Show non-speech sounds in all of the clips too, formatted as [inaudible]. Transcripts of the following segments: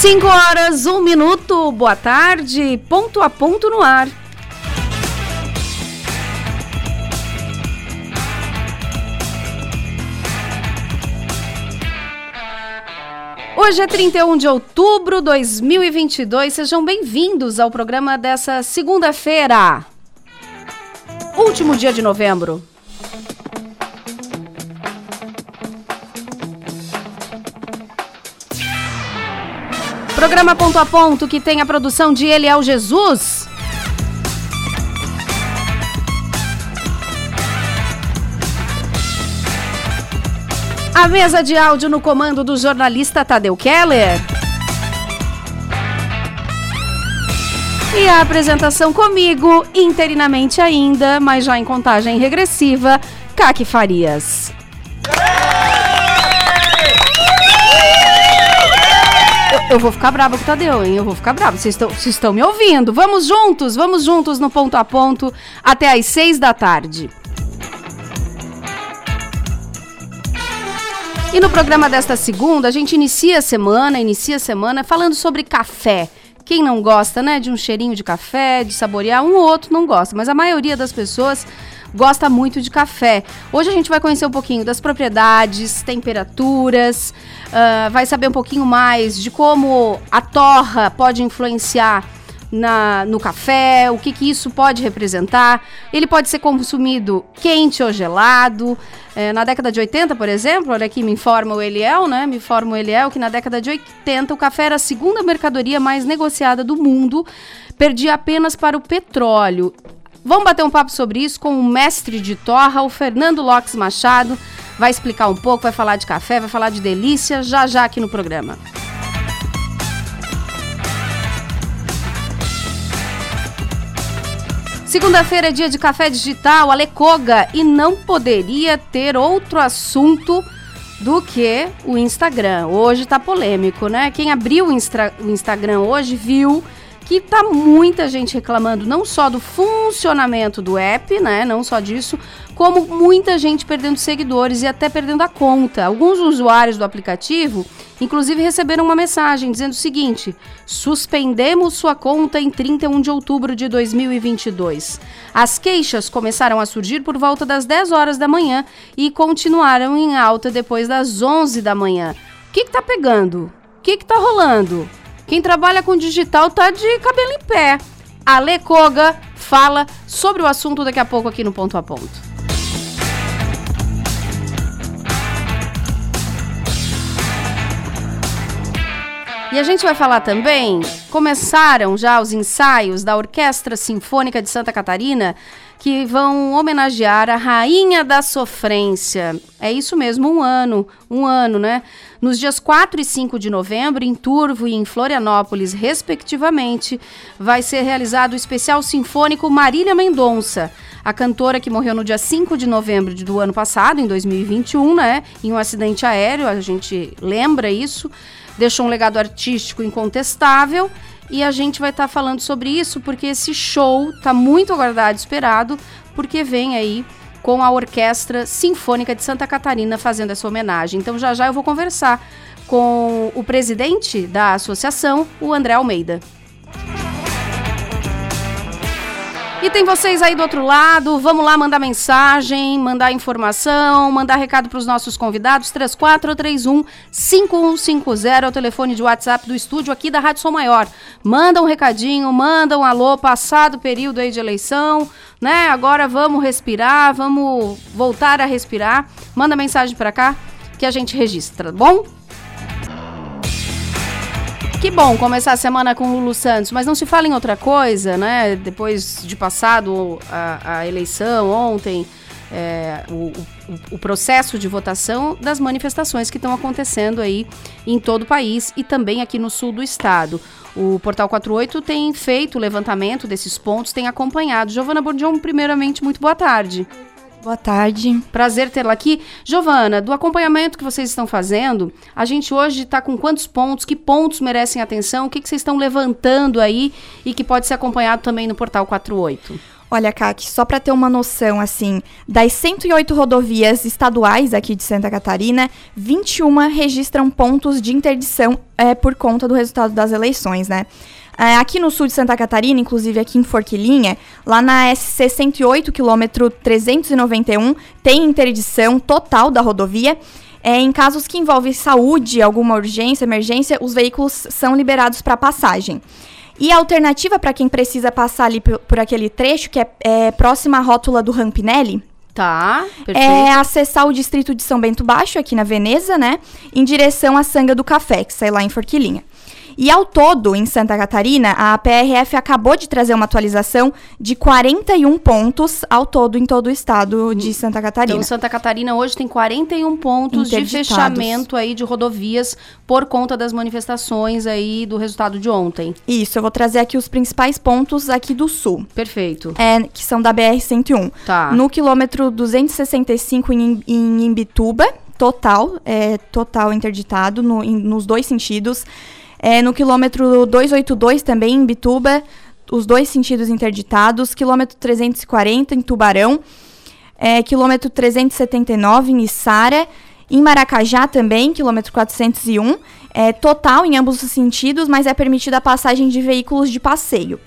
5 horas, 1 um minuto, boa tarde, ponto a ponto no ar. Hoje é 31 de outubro de 2022, sejam bem-vindos ao programa dessa segunda-feira, último dia de novembro. Programa Ponto a Ponto, que tem a produção de Eliel Jesus. A mesa de áudio no comando do jornalista Tadeu Keller. E a apresentação comigo, interinamente ainda, mas já em contagem regressiva, Kaki Farias. Eu, vou ficar brava com o Tadeu, hein? Eu vou ficar brava. Vocês estão me ouvindo? Vamos juntos, vamos juntos no ponto a ponto até às seis da tarde. E no programa desta segunda, a gente inicia a semana, inicia a semana falando sobre café. Quem não gosta, né, de um cheirinho de café, de saborear, um ou outro não gosta, mas a maioria das pessoas gosta muito de café. Hoje a gente vai conhecer um pouquinho das propriedades, temperaturas, uh, vai saber um pouquinho mais de como a torra pode influenciar na, no café, o que, que isso pode representar. Ele pode ser consumido quente ou gelado. É, na década de 80, por exemplo, olha aqui, me informa o Eliel, né? Me informa o Eliel que na década de 80 o café era a segunda mercadoria mais negociada do mundo, perdia apenas para o petróleo. Vamos bater um papo sobre isso com o mestre de torra, o Fernando Lopes Machado. Vai explicar um pouco, vai falar de café, vai falar de delícia, já já aqui no programa. Segunda-feira é dia de café digital, Alecoga, e não poderia ter outro assunto do que o Instagram. Hoje tá polêmico, né? Quem abriu o, Instra o Instagram hoje viu que tá muita gente reclamando não só do funcionamento do app, né, não só disso, como muita gente perdendo seguidores e até perdendo a conta. Alguns usuários do aplicativo, inclusive, receberam uma mensagem dizendo o seguinte: suspendemos sua conta em 31 de outubro de 2022. As queixas começaram a surgir por volta das 10 horas da manhã e continuaram em alta depois das 11 da manhã. O que, que tá pegando? O que, que tá rolando? Quem trabalha com digital tá de cabelo em pé. A Lê Koga fala sobre o assunto daqui a pouco aqui no Ponto a Ponto. E a gente vai falar também, começaram já os ensaios da Orquestra Sinfônica de Santa Catarina que vão homenagear a Rainha da Sofrência. É isso mesmo, um ano, um ano, né? Nos dias 4 e 5 de novembro, em Turvo e em Florianópolis, respectivamente, vai ser realizado o especial sinfônico Marília Mendonça. A cantora que morreu no dia 5 de novembro do ano passado, em 2021, né? Em um acidente aéreo, a gente lembra isso. Deixou um legado artístico incontestável e a gente vai estar tá falando sobre isso porque esse show está muito aguardado, esperado, porque vem aí com a Orquestra Sinfônica de Santa Catarina fazendo essa homenagem. Então já já eu vou conversar com o presidente da associação, o André Almeida. E tem vocês aí do outro lado, vamos lá mandar mensagem, mandar informação, mandar recado para os nossos convidados, 3431 5150 é o telefone de WhatsApp do estúdio aqui da Rádio Som Maior. Manda um recadinho, manda um alô, passado o período aí de eleição, né? Agora vamos respirar, vamos voltar a respirar. Manda mensagem para cá que a gente registra, tá bom? Que bom começar a semana com Lulu Santos, mas não se fala em outra coisa, né? Depois de passado a, a eleição ontem, é, o, o, o, processo de votação das manifestações que estão acontecendo aí em todo o país e também aqui no sul do estado. O Portal 48 tem feito o levantamento desses pontos, tem acompanhado. Giovana Bordion, primeiramente, muito boa tarde. Boa tarde. Prazer tê-la aqui. Giovana, do acompanhamento que vocês estão fazendo, a gente hoje está com quantos pontos? Que pontos merecem atenção? O que, que vocês estão levantando aí e que pode ser acompanhado também no Portal 48? Olha, Kaki, só para ter uma noção, assim, das 108 rodovias estaduais aqui de Santa Catarina, 21 registram pontos de interdição é, por conta do resultado das eleições, né? É, aqui no sul de Santa Catarina, inclusive aqui em Forquilinha, lá na SC 108, quilômetro 391, tem interdição total da rodovia. É, em casos que envolvem saúde, alguma urgência, emergência, os veículos são liberados para passagem. E a alternativa para quem precisa passar ali por, por, aquele trecho, que é, é próxima à rótula do Rampinelli, Tá, perfeito. É acessar o distrito de São Bento Baixo, aqui na Veneza, né? Em direção à Sanga do Café, que sai lá em Forquilinha. E ao todo, em Santa Catarina, a PRF acabou de trazer uma atualização de 41 pontos ao todo em todo o estado de Santa Catarina. Então, Santa Catarina hoje tem 41 pontos de fechamento aí de rodovias por conta das manifestações aí do resultado de ontem. Isso, eu vou trazer aqui os principais pontos aqui do sul. Perfeito. É, que são da BR-101. Tá. No quilômetro 265 em, em Imbituba, total, é, total interditado no, em, nos dois sentidos. É, no quilômetro 282 também, em Bituba, os dois sentidos interditados. Quilômetro 340 em Tubarão. É, quilômetro 379 em Içara. Em Maracajá também, quilômetro 401. É, total em ambos os sentidos, mas é permitida a passagem de veículos de passeio.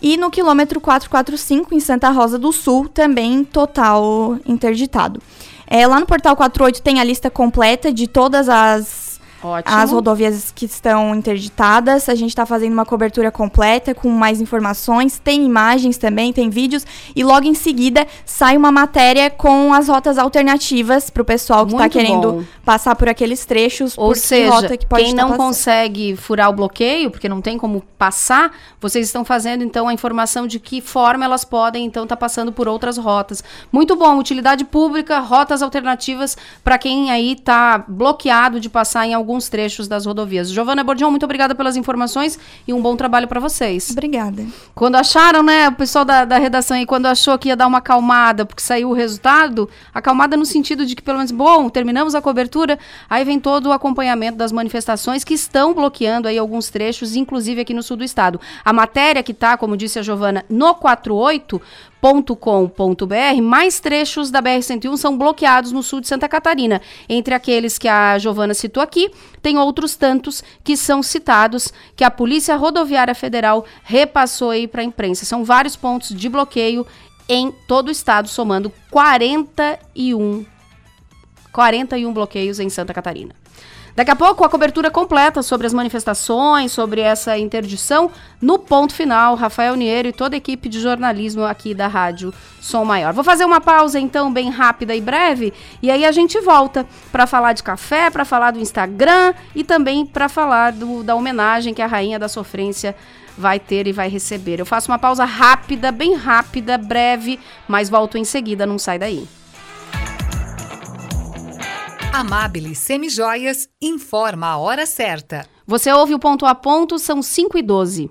E no quilômetro 445, em Santa Rosa do Sul, também total interditado. É, lá no portal 48 tem a lista completa de todas as Ótimo. as rodovias que estão interditadas. A gente está fazendo uma cobertura completa com mais informações. Tem imagens também, tem vídeos. E logo em seguida sai uma matéria com as rotas alternativas para o pessoal que está querendo bom. passar por aqueles trechos. Ou seja, que quem tá não consegue furar o bloqueio, porque não tem como passar, vocês estão fazendo então a informação de que forma elas podem então estar tá passando por outras rotas. Muito bom, utilidade pública, rotas alternativas para quem aí está bloqueado de passar em algum alguns trechos das rodovias. Giovana Bordião, muito obrigada pelas informações e um bom trabalho para vocês. Obrigada. Quando acharam, né, o pessoal da, da redação aí, quando achou que ia dar uma acalmada, porque saiu o resultado, acalmada no sentido de que, pelo menos, bom, terminamos a cobertura, aí vem todo o acompanhamento das manifestações que estão bloqueando aí alguns trechos, inclusive aqui no sul do estado. A matéria que está, como disse a Giovana, no 48, com.br, mais trechos da BR-101 são bloqueados no sul de Santa Catarina. Entre aqueles que a Giovana citou aqui, tem outros tantos que são citados, que a Polícia Rodoviária Federal repassou aí para a imprensa. São vários pontos de bloqueio em todo o estado, somando 41, 41 bloqueios em Santa Catarina. Daqui a pouco, a cobertura completa sobre as manifestações, sobre essa interdição, no ponto final, Rafael Niero e toda a equipe de jornalismo aqui da Rádio Som Maior. Vou fazer uma pausa, então, bem rápida e breve, e aí a gente volta para falar de café, para falar do Instagram e também para falar do, da homenagem que a Rainha da Sofrência vai ter e vai receber. Eu faço uma pausa rápida, bem rápida, breve, mas volto em seguida, não sai daí. Amabile Semijoias informa a hora certa. Você ouve o ponto a ponto, são 5 e 12.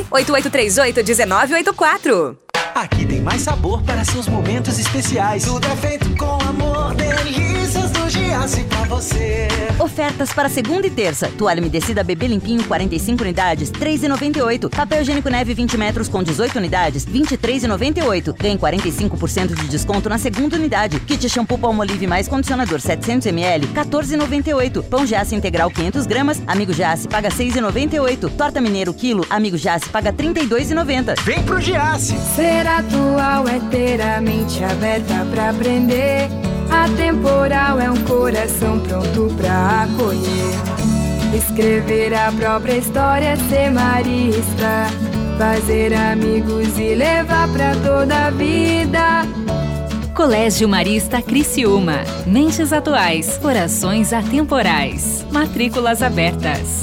8838-1984. Aqui tem mais sabor para seus momentos especiais. Tudo é feito com amor, delícias pra você. Ofertas para segunda e terça. Toalha umedecida bebê limpinho 45 unidades, 3,98. Papel higiênico neve 20 metros com 18 unidades, 23,98. Ganhe 45% de desconto na segunda unidade. Kit shampoo Palmolive mais condicionador 700 ml, 14,98. Pão Giasse integral 500 gramas, Amigo Giasse paga 6,98. Torta Mineiro quilo, Amigo Giasse paga 32,90. Vem pro Giasse. Ser atual é ter a mente aberta pra aprender. Atemporal é um coração pronto pra acolher. Escrever a própria história, ser marista. Fazer amigos e levar pra toda a vida. Colégio Marista Criciúma. Mentes atuais, corações atemporais. Matrículas abertas.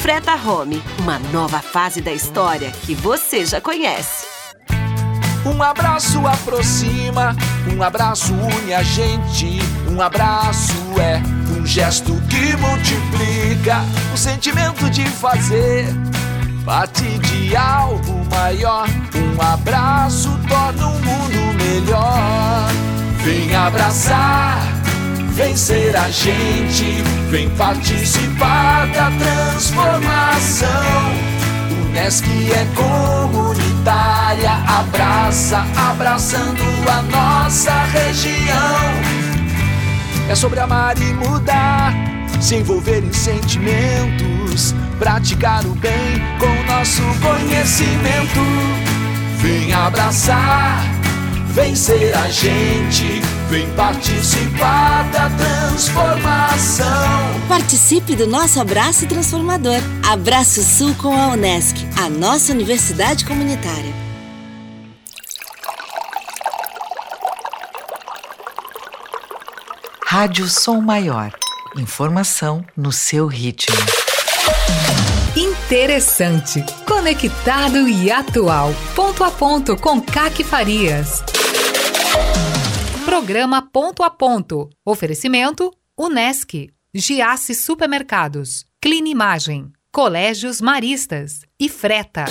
Freta Home, uma nova fase da história que você já conhece. Um abraço aproxima, um abraço une a gente. Um abraço é um gesto que multiplica o sentimento de fazer parte de algo maior. Um abraço torna o um mundo melhor. Vem abraçar, vem ser a gente, vem participar da transformação. Unesc é comunitária, abraça, abraçando a nossa região. É sobre amar e mudar, se envolver em sentimentos, praticar o bem com nosso conhecimento. Vem abraçar, vem ser a gente Vem participar da transformação. Participe do nosso abraço transformador. Abraço Sul com a Unesc, a nossa universidade comunitária. Rádio Som Maior. Informação no seu ritmo. Interessante, conectado e atual. Ponto a ponto com Caque Farias. Programa Ponto a Ponto. Oferecimento Unesc, Giasse Supermercados, Clinimagem, Colégios Maristas e Freta.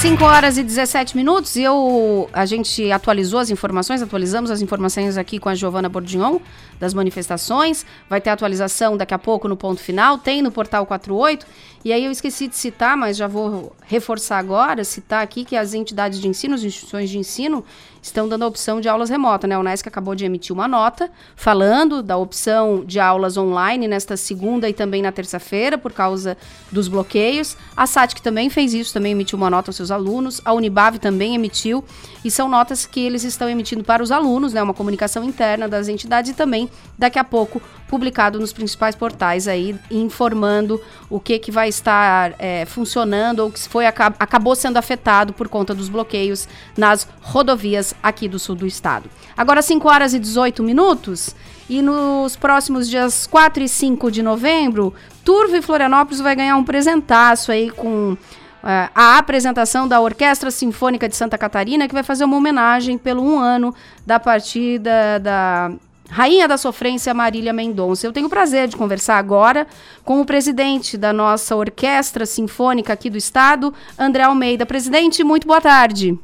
5 horas e 17 minutos e eu, a gente atualizou as informações, atualizamos as informações aqui com a Giovana Bordignon das manifestações. Vai ter atualização daqui a pouco no ponto final, tem no portal 48. E aí eu esqueci de citar, mas já vou reforçar agora, citar aqui que as entidades de ensino, as instituições de ensino, estão dando a opção de aulas remotas, né? O Unesc acabou de emitir uma nota falando da opção de aulas online nesta segunda e também na terça-feira, por causa dos bloqueios. A SATIC também fez isso, também emitiu uma nota aos seus alunos. A Unibave também emitiu. E são notas que eles estão emitindo para os alunos, né? Uma comunicação interna das entidades e também, daqui a pouco, publicado nos principais portais aí, informando o que, que vai estar é, funcionando ou que foi, acabou sendo afetado por conta dos bloqueios nas rodovias aqui do sul do estado. Agora 5 horas e 18 minutos. E nos próximos dias 4 e 5 de novembro, Turvo e Florianópolis vai ganhar um presentaço aí com uh, a apresentação da Orquestra Sinfônica de Santa Catarina, que vai fazer uma homenagem pelo um ano da partida da Rainha da Sofrência, Marília Mendonça. Eu tenho o prazer de conversar agora com o presidente da nossa Orquestra Sinfônica aqui do Estado, André Almeida. Presidente, muito boa tarde.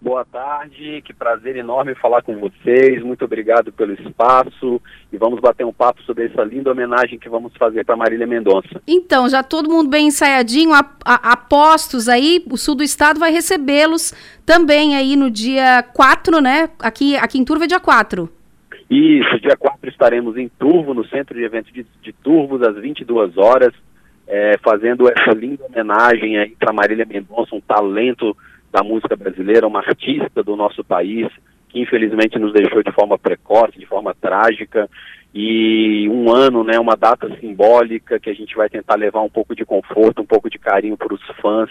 Boa tarde, que prazer enorme falar com vocês. Muito obrigado pelo espaço e vamos bater um papo sobre essa linda homenagem que vamos fazer para Marília Mendonça. Então, já todo mundo bem ensaiadinho, a, a, apostos aí, o sul do estado vai recebê-los também aí no dia 4, né? Aqui, aqui em Turva é dia 4. Isso, dia 4 estaremos em Turvo, no centro de eventos de, de Turvos, às 22 horas, é, fazendo essa linda homenagem aí para Marília Mendonça, um talento da música brasileira, uma artista do nosso país, que infelizmente nos deixou de forma precoce, de forma trágica, e um ano, né, uma data simbólica que a gente vai tentar levar um pouco de conforto, um pouco de carinho para os fãs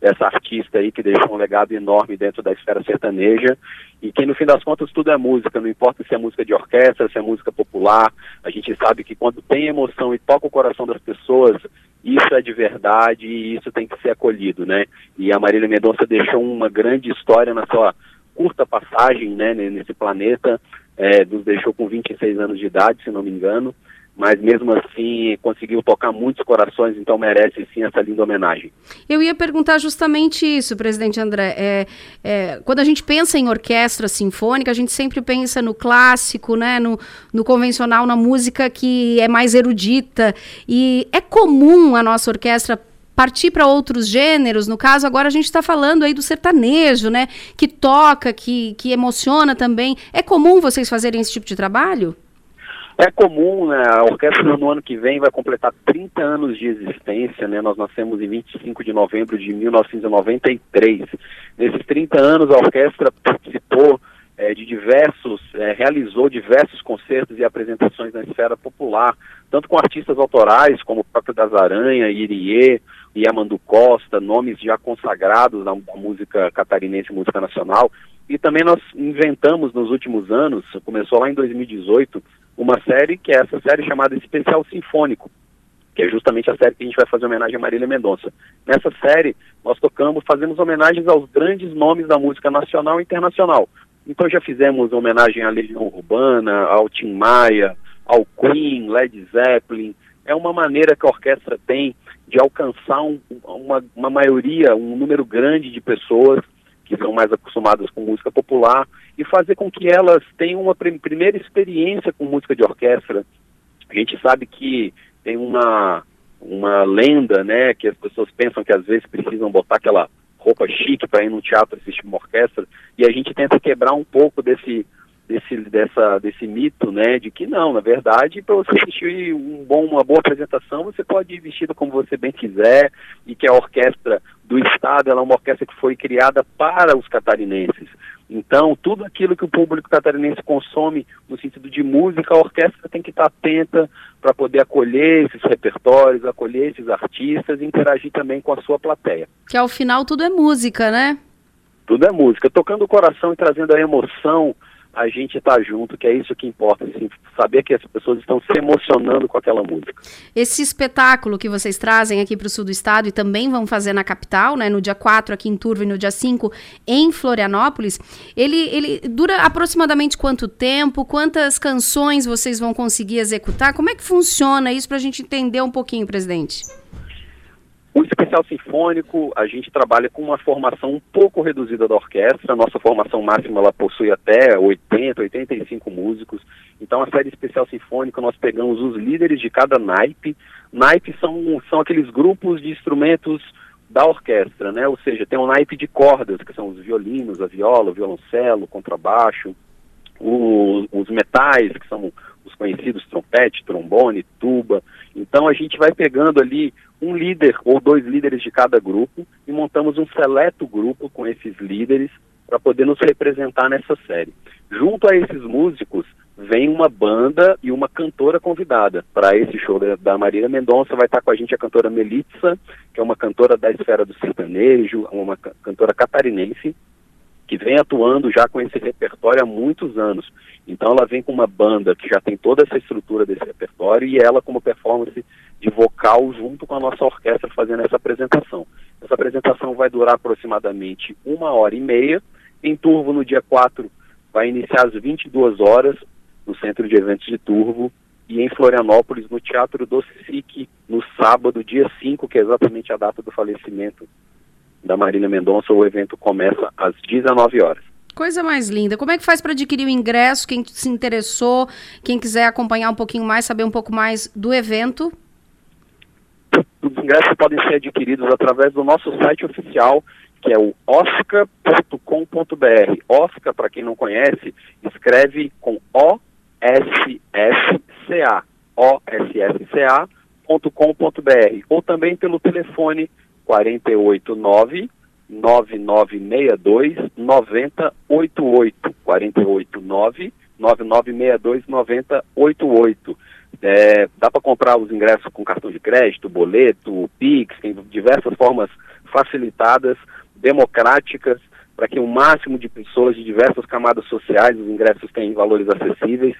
dessa artista aí que deixou um legado enorme dentro da esfera sertaneja e que no fim das contas tudo é música, não importa se é música de orquestra, se é música popular, a gente sabe que quando tem emoção e toca o coração das pessoas, isso é de verdade e isso tem que ser acolhido, né? E a Marília Mendonça deixou uma grande história na sua curta passagem, né, nesse planeta, é, nos deixou com 26 anos de idade, se não me engano, mas mesmo assim conseguiu tocar muitos corações, então merece sim essa linda homenagem. Eu ia perguntar justamente isso, presidente André. É, é, quando a gente pensa em orquestra sinfônica, a gente sempre pensa no clássico, né, no, no convencional, na música que é mais erudita. E é comum a nossa orquestra partir para outros gêneros. No caso, agora a gente está falando aí do sertanejo, né? Que toca, que, que emociona também. É comum vocês fazerem esse tipo de trabalho? É comum, né? A orquestra no ano que vem vai completar 30 anos de existência, né? Nós nascemos em 25 de novembro de 1993. Nesses 30 anos, a orquestra participou é, de diversos, é, realizou diversos concertos e apresentações na esfera popular, tanto com artistas autorais, como o próprio Das Aranha, Irie, Yamandu Costa, nomes já consagrados da música catarinense, música nacional. E também nós inventamos nos últimos anos, começou lá em 2018, uma série que é essa série chamada Especial Sinfônico, que é justamente a série que a gente vai fazer homenagem a Marília Mendonça. Nessa série, nós tocamos, fazemos homenagens aos grandes nomes da música nacional e internacional. Então já fizemos homenagem à Legião Urbana, ao Tim Maia, ao Queen, Led Zeppelin. É uma maneira que a orquestra tem de alcançar um, uma, uma maioria, um número grande de pessoas que são mais acostumadas com música popular e fazer com que elas tenham uma prim primeira experiência com música de orquestra. A gente sabe que tem uma, uma lenda, né, que as pessoas pensam que às vezes precisam botar aquela roupa chique para ir no teatro assistir uma orquestra, e a gente tenta quebrar um pouco desse desse, dessa, desse mito, né, de que não, na verdade, para você assistir um bom, uma boa apresentação, você pode ir vestido como você bem quiser, e que a orquestra do Estado ela é uma orquestra que foi criada para os catarinenses. Então, tudo aquilo que o público catarinense consome no sentido de música, a orquestra tem que estar atenta para poder acolher esses repertórios, acolher esses artistas e interagir também com a sua plateia. Que ao final tudo é música, né? Tudo é música, tocando o coração e trazendo a emoção a gente está junto, que é isso que importa, assim, saber que as pessoas estão se emocionando com aquela música. Esse espetáculo que vocês trazem aqui para o sul do estado e também vão fazer na capital, né, no dia 4 aqui em Turvo e no dia 5 em Florianópolis, ele, ele dura aproximadamente quanto tempo? Quantas canções vocês vão conseguir executar? Como é que funciona isso para a gente entender um pouquinho, presidente? O especial sinfônico, a gente trabalha com uma formação um pouco reduzida da orquestra. A nossa formação máxima ela possui até 80, 85 músicos. Então, a série especial sinfônica, nós pegamos os líderes de cada naipe. Naipes são, são aqueles grupos de instrumentos da orquestra, né? Ou seja, tem um naipe de cordas, que são os violinos, a viola, o violoncelo, o contrabaixo, o, os metais, que são os conhecidos trompete, trombone, tuba. Então a gente vai pegando ali um líder ou dois líderes de cada grupo e montamos um seleto grupo com esses líderes para poder nos representar nessa série. Junto a esses músicos vem uma banda e uma cantora convidada para esse show da, Marília Mendonça. Vai estar com a gente a cantora Melitza, que é uma cantora da esfera do sertanejo, uma cantora catarinense que vem atuando já com esse repertório há muitos anos. Então ela vem com uma banda que já tem toda essa estrutura desse repertório e ela como performance de vocal junto com a nossa orquestra fazendo essa apresentação. Essa apresentação vai durar aproximadamente uma hora e meia. Em Turvo, no dia 4, vai iniciar às 22 horas no Centro de Eventos de Turvo e em Florianópolis, no Teatro do SIC, no sábado, dia 5, que é exatamente a data do falecimento da Marília Mendonça, o evento começa às 19 horas. Coisa mais linda. Como é que faz para adquirir o ingresso? Quem se interessou, quem quiser acompanhar um pouquinho mais, saber um pouco mais do evento? Os ingressos podem ser adquiridos através do nosso site oficial, que é o osca.com.br. Osca, para quem não conhece, escreve com O-S-S-C-A. O-S-S-C-A.com.br. Ou também pelo telefone 489 9962 9088 489 9962 9088 é, dá para comprar os ingressos com cartão de crédito, boleto, Pix, tem diversas formas facilitadas, democráticas, para que o máximo de pessoas de diversas camadas sociais, os ingressos têm valores acessíveis,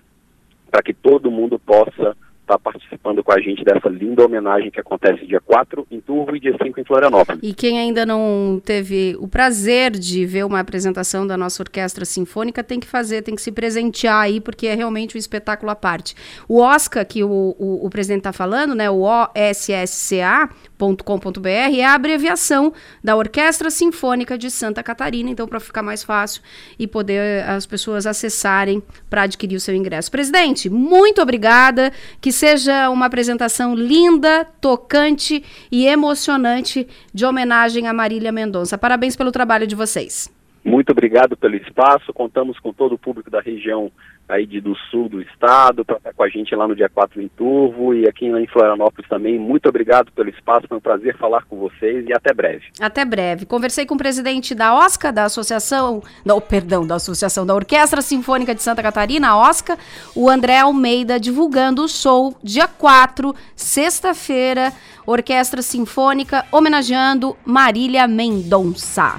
para que todo mundo possa está participando com a gente dessa linda homenagem que acontece dia 4 em Turvo e dia 5 em Florianópolis. E quem ainda não teve o prazer de ver uma apresentação da nossa orquestra sinfônica tem que fazer, tem que se presentear aí, porque é realmente um espetáculo à parte. O Oscar, que o, o, o presidente está falando, né, o OSSCA, .com.br é a abreviação da Orquestra Sinfônica de Santa Catarina, então para ficar mais fácil e poder as pessoas acessarem para adquirir o seu ingresso. Presidente, muito obrigada, que seja uma apresentação linda, tocante e emocionante de homenagem a Marília Mendonça. Parabéns pelo trabalho de vocês. Muito obrigado pelo espaço. Contamos com todo o público da região aí de, do sul do estado para estar com a gente lá no dia 4 em Turvo e aqui em Florianópolis também. Muito obrigado pelo espaço, foi um prazer falar com vocês e até breve. Até breve. Conversei com o presidente da OSCA, da Associação, não, perdão, da Associação da Orquestra Sinfônica de Santa Catarina, a OSCA, o André Almeida, divulgando o show dia 4, sexta-feira, Orquestra Sinfônica homenageando Marília Mendonça.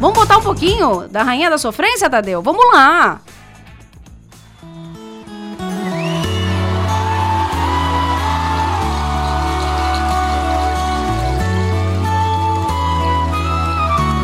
Vamos botar um pouquinho da Rainha da Sofrência, Tadeu? Vamos lá!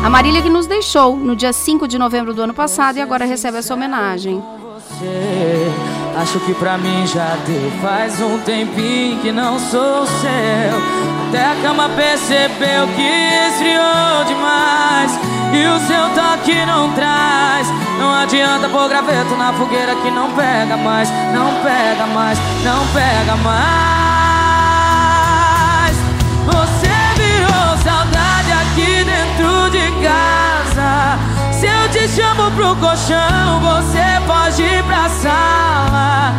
A Marília que nos deixou no dia 5 de novembro do ano passado e agora recebe essa homenagem. Você, acho que pra mim já deu faz um tempinho que não sou seu. Até a cama percebeu que esfriou demais e o seu toque não traz. Não adianta pôr graveto na fogueira que não pega mais, não pega mais, não pega mais. De casa. Se eu te chamo pro colchão, você pode ir pra sala.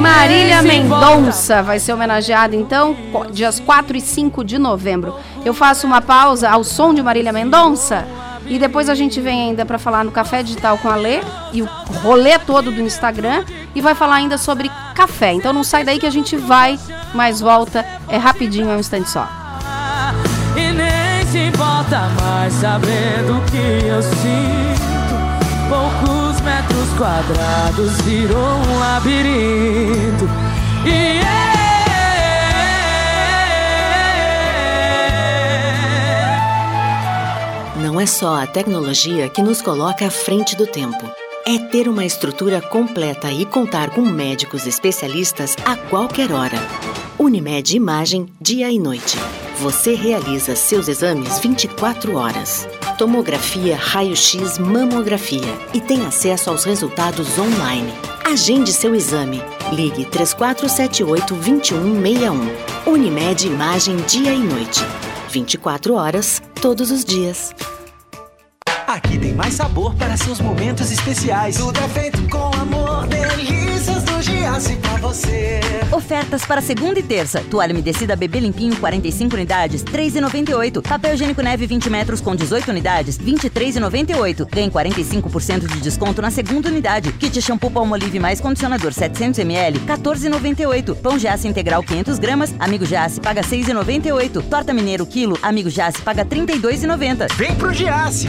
Marília. Mendonça vai ser homenageada então dias 4 e 5 de novembro. Eu faço uma pausa ao som de Marília Mendonça e depois a gente vem ainda para falar no Café Digital com a Lê e o rolê todo do Instagram e vai falar ainda sobre café. Então não sai daí que a gente vai, mas volta é rapidinho, é um instante só. Se importa mais sabendo que eu sinto. Poucos metros quadrados virou um labirinto. E Não é só a tecnologia que nos coloca à frente do tempo. É ter uma estrutura completa e contar com médicos especialistas a qualquer hora. Unimed Imagem, dia e noite. Você realiza seus exames 24 horas. Tomografia, raio-x, mamografia e tem acesso aos resultados online. Agende seu exame. Ligue 3478-2161. Unimed Imagem, dia e noite. 24 horas, todos os dias. Aqui tem mais sabor para seus momentos especiais. Tudo é feito com amor, delícias pra você. Ofertas para segunda e terça. Toalha umedecida bebê limpinho 45 unidades, 3,98. Papel higiênico neve 20 metros com 18 unidades, 23,98. Ganhe 45% de desconto na segunda unidade. Kit shampoo Palmolive mais condicionador 700 ml, 14,98. Pão Giasse integral 500 gramas, Amigo Giasse paga 6,98. Torta Mineiro quilo, Amigo Giasse paga 32,90. Vem pro Giasse.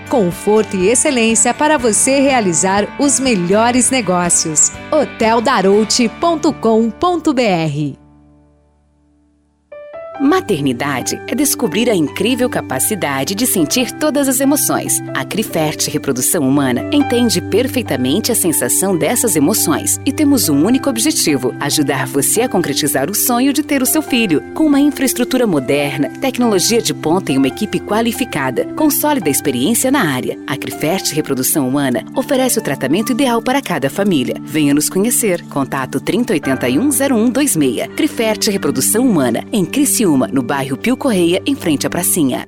Conforto e excelência para você realizar os melhores negócios. hoteldarouti.com.br Maternidade é descobrir a incrível capacidade de sentir todas as emoções. A Crifert Reprodução Humana entende perfeitamente a sensação dessas emoções e temos um único objetivo: ajudar você a concretizar o sonho de ter o seu filho. Com uma infraestrutura moderna, tecnologia de ponta e uma equipe qualificada, com sólida experiência na área, a Crifert Reprodução Humana oferece o tratamento ideal para cada família. Venha nos conhecer. Contato 3081-0126. Crifert Reprodução Humana, em Criciúma, no bairro Pio Correia, em frente à pracinha.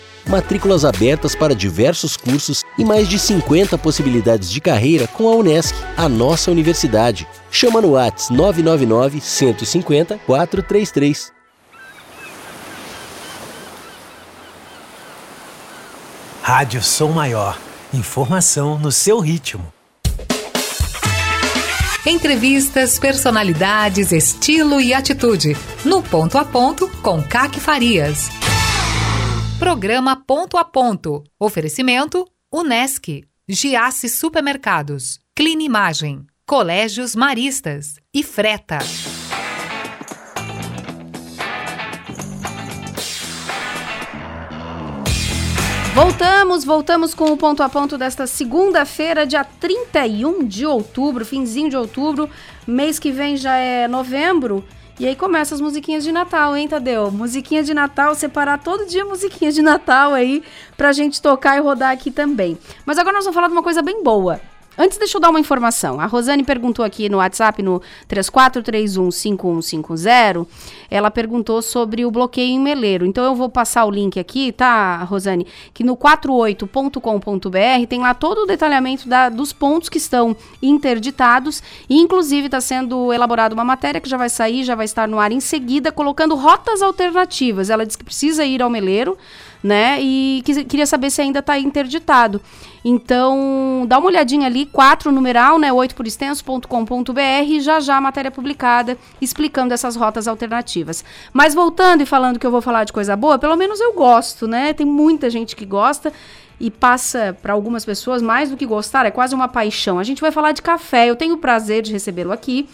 Matrículas abertas para diversos cursos e mais de 50 possibilidades de carreira com a Unesc, a nossa universidade. Chama no Whats 999 150 433. Rádio Som Maior. Informação no seu ritmo. Entrevistas, personalidades, estilo e atitude. No Ponto a Ponto, com Caque Farias. Programa Ponto a Ponto. Oferecimento: Unesc, Giasse Supermercados, Clinimagem, Colégios Maristas e Freta. Voltamos, voltamos com o ponto a ponto desta segunda-feira, dia 31 de outubro, finzinho de outubro. Mês que vem já é novembro. E aí começa as musiquinhas de Natal, hein, Tadeu? Musiquinha de Natal, separar todo dia musiquinha de Natal aí pra gente tocar e rodar aqui também. Mas agora nós vamos falar de uma coisa bem boa. Antes, deixa eu dar uma informação. A Rosane perguntou aqui no WhatsApp, no 34315150, ela perguntou sobre o bloqueio em Meleiro. Então, eu vou passar o link aqui, tá, Rosane? Que no 48.com.br tem lá todo o detalhamento da- dos pontos que estão interditados. E, inclusive, está sendo elaborada uma matéria que já vai sair, já vai estar no ar em seguida, colocando rotas alternativas. Ela disse que precisa ir ao Meleiro, né? E quis- queria saber se ainda está interditado. Então, dá uma olhadinha ali, 4 numeral, né, 8 por extenso.com.br, já já a matéria publicada explicando essas rotas alternativas. Mas voltando e falando que eu vou falar de coisa boa, pelo menos eu gosto, né? Tem muita gente que gosta e passa para algumas pessoas mais do que gostar, é quase uma paixão. A gente vai falar de café. Eu tenho o prazer de recebê-lo aqui.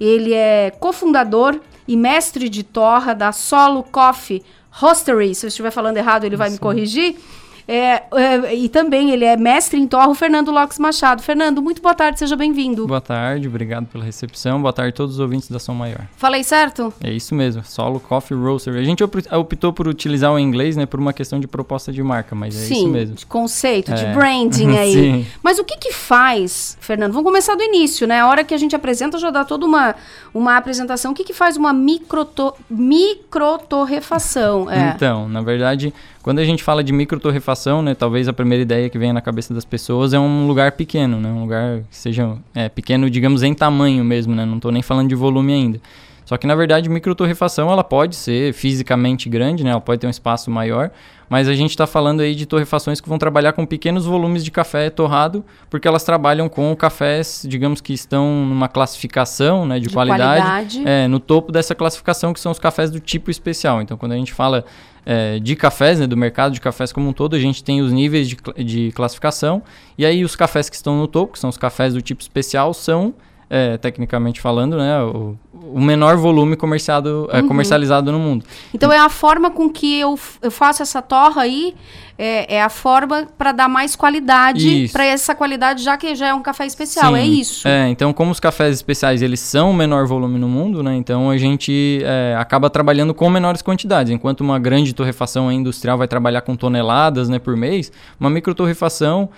Ele é cofundador e mestre de torra da Solo Coffee Roastery. Se eu estiver falando errado, ele vai me corrigir. É, é, e também ele é mestre em torra, o Fernando Lopes Machado. Fernando, muito boa tarde, seja bem-vindo. Boa tarde, obrigado pela recepção. Boa tarde a todos os ouvintes da Som Maior. Falei certo? É isso mesmo, Solo Coffee Roaster. A gente op- optou por utilizar o inglês, né, por uma questão de proposta de marca, mas é Sim, isso mesmo. de conceito, de É. branding [laughs] aí. Sim. Mas o que que faz, Fernando? Vamos começar do início, né? A hora que a gente apresenta já dá toda uma, uma apresentação. O que que faz uma microto, microtorrefação? É. Então, na verdade, quando a gente fala de microtorrefação, né, talvez a primeira ideia que venha na cabeça das pessoas é um lugar pequeno, né, um lugar que seja é, pequeno, digamos, em tamanho mesmo, né, não estou nem falando de volume ainda. Só que, na verdade, microtorrefação, ela pode ser fisicamente grande, né, ela pode ter um espaço maior, mas a gente está falando aí de torrefações que vão trabalhar com pequenos volumes de café torrado, porque elas trabalham com cafés, digamos que estão numa classificação né, de, De qualidade, qualidade. é, no topo dessa classificação, que são os cafés do tipo especial. Então, quando a gente fala é, de cafés, né, do mercado de cafés como um todo, a gente tem os níveis de, de classificação, e aí os cafés que estão no topo, que são os cafés do tipo especial, são, é, tecnicamente falando, né, o, o menor volume comerciado, é, Uhum. comercializado no mundo. Então é a forma com que eu, eu faço essa torra aí, é, é a forma para dar mais qualidade para essa qualidade, já que já é um café especial. É Sim. isso. É, então como os cafés especiais eles são o menor volume no mundo, né? Então a gente é, acaba trabalhando com menores quantidades. Enquanto uma grande torrefação industrial vai trabalhar com toneladas, né, por mês, uma microtorrefação